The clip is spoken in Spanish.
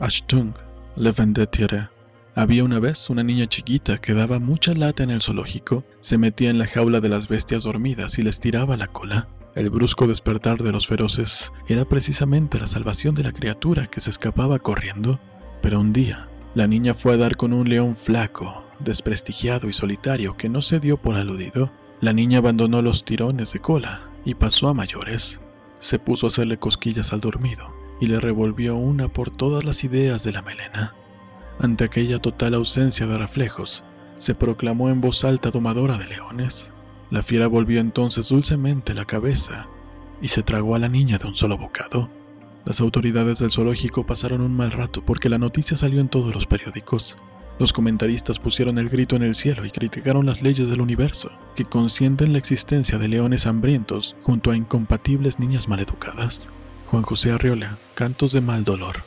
Ashtung, le vendetiere. Había una vez una niña chiquita que daba mucha lata en el zoológico, se metía en la jaula de las bestias dormidas y les tiraba la cola. El brusco despertar de los feroces era precisamente la salvación de la criatura que se escapaba corriendo. Pero un día, la niña fue a dar con un león flaco, desprestigiado y solitario que no se dio por aludido. La niña abandonó los tirones de cola y pasó a mayores. Se puso a hacerle cosquillas al dormido y le revolvió una por todas las ideas de la melena. Ante aquella total ausencia de reflejos, se proclamó en voz alta domadora de leones. La fiera volvió entonces dulcemente la cabeza y se tragó a la niña de un solo bocado. Las autoridades del zoológico pasaron un mal rato porque la noticia salió en todos los periódicos. Los comentaristas pusieron el grito en el cielo y criticaron las leyes del universo, que consienten la existencia de leones hambrientos junto a incompatibles niñas maleducadas. Juan José Arriola, Cantos de Mal Dolor.